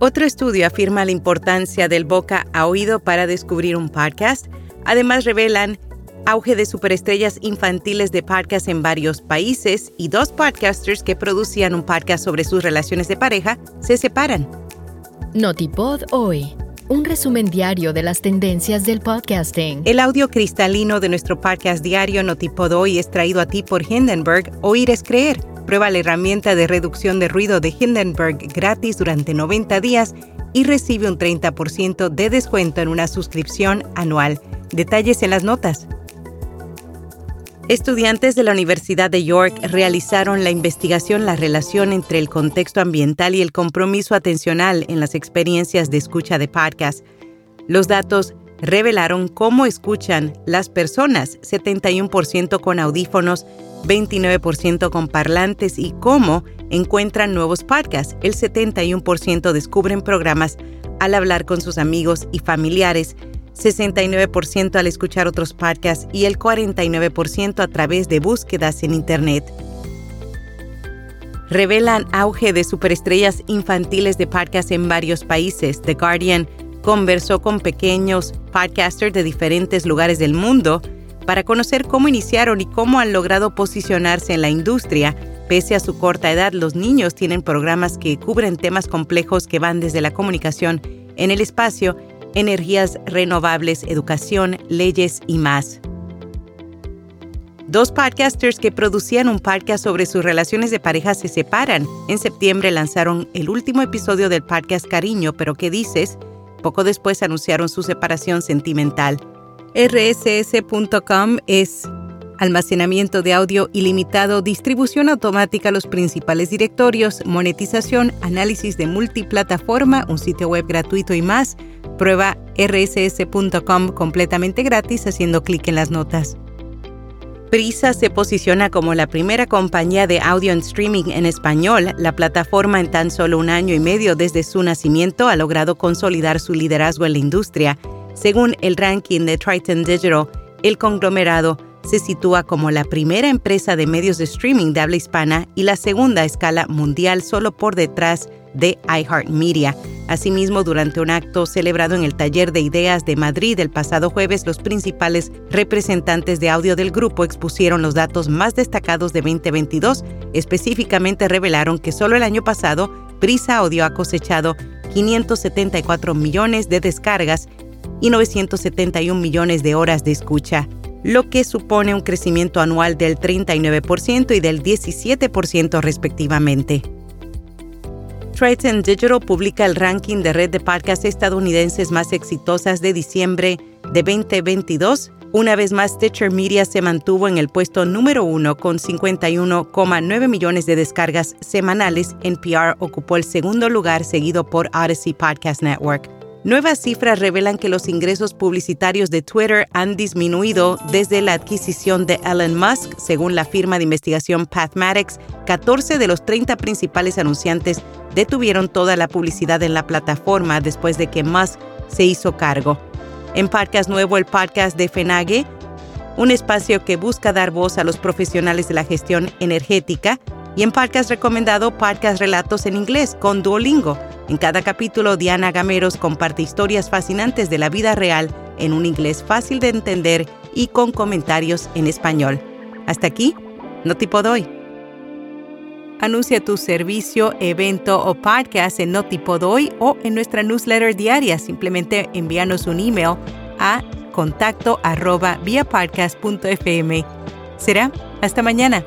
Otro estudio afirma la importancia del boca a oído para descubrir un podcast. Además, revelan auge de superestrellas infantiles de podcast en varios países y dos podcasters que producían un podcast sobre sus relaciones de pareja se separan. Notipod hoy. Un resumen diario de las tendencias del podcasting. El audio cristalino de nuestro podcast diario Notipod hoy es traído a ti por Hindenburg. Oír es creer. Prueba la herramienta de reducción de ruido de Hindenburg gratis durante 90 días y recibe un 30% de descuento en una suscripción anual. Detalles en las notas. Estudiantes de la Universidad de York realizaron la investigación La relación entre el contexto ambiental y el compromiso atencional en las experiencias de escucha de podcast. Los datos revelaron cómo escuchan las personas, 71% con audífonos, 29% con parlantes y cómo encuentran nuevos podcasts. El 71% descubren programas al hablar con sus amigos y familiares 69% al escuchar otros podcasts y el 49% a través de búsquedas en Internet. Revelan auge de superestrellas infantiles de podcasts en varios países. The Guardian conversó con pequeños podcasters de diferentes lugares del mundo para conocer cómo iniciaron y cómo han logrado posicionarse en la industria. Pese a su corta edad, los niños tienen programas que cubren temas complejos que van desde la comunicación en el espacio energías renovables, educación, leyes y más. Dos podcasters que producían un podcast sobre sus relaciones de pareja se separan. En septiembre lanzaron el último episodio del podcast Cariño, pero ¿qué dices? Poco después anunciaron su separación sentimental. RSS.com es almacenamiento de audio ilimitado, distribución automática a los principales directorios, monetización, análisis de multiplataforma, un sitio web gratuito y más. Prueba rss.com completamente gratis haciendo clic en las notas. Prisa se posiciona como la primera compañía de audio en streaming en español. La plataforma en tan solo un año y medio desde su nacimiento ha logrado consolidar su liderazgo en la industria. Según el ranking de Triton Digital, el conglomerado se sitúa como la primera empresa de medios de streaming de habla hispana y la segunda a escala mundial solo por detrás de iHeartMedia. Asimismo, durante un acto celebrado en el Taller de Ideas de Madrid el pasado jueves, los principales representantes de audio del grupo expusieron los datos más destacados de 2022. Específicamente revelaron que solo el año pasado, Prisa Audio ha cosechado 574 millones de descargas y 971 millones de horas de escucha lo que supone un crecimiento anual del 39% y del 17% respectivamente. Triton Digital publica el ranking de red de podcasts estadounidenses más exitosas de diciembre de 2022. Una vez más, Stitcher Media se mantuvo en el puesto número uno con 51,9 millones de descargas semanales. NPR ocupó el segundo lugar, seguido por Odyssey Podcast Network. Nuevas cifras revelan que los ingresos publicitarios de Twitter han disminuido desde la adquisición de Elon Musk. Según la firma de investigación Pathmatics, 14 de los 30 principales anunciantes detuvieron toda la publicidad en la plataforma después de que Musk se hizo cargo. En Podcast Nuevo, el podcast de FENAGE, un espacio que busca dar voz a los profesionales de la gestión energética, y en Podcast Recomendado, Podcast Relatos en Inglés con Duolingo. En cada capítulo, Diana Gameros comparte historias fascinantes de la vida real en un inglés fácil de entender y con comentarios en español. Hasta aquí, no tipo doy. Anuncia tu servicio, evento o podcast en Notipodoy o en nuestra newsletter diaria. Simplemente envíanos un email a contacto Será hasta mañana.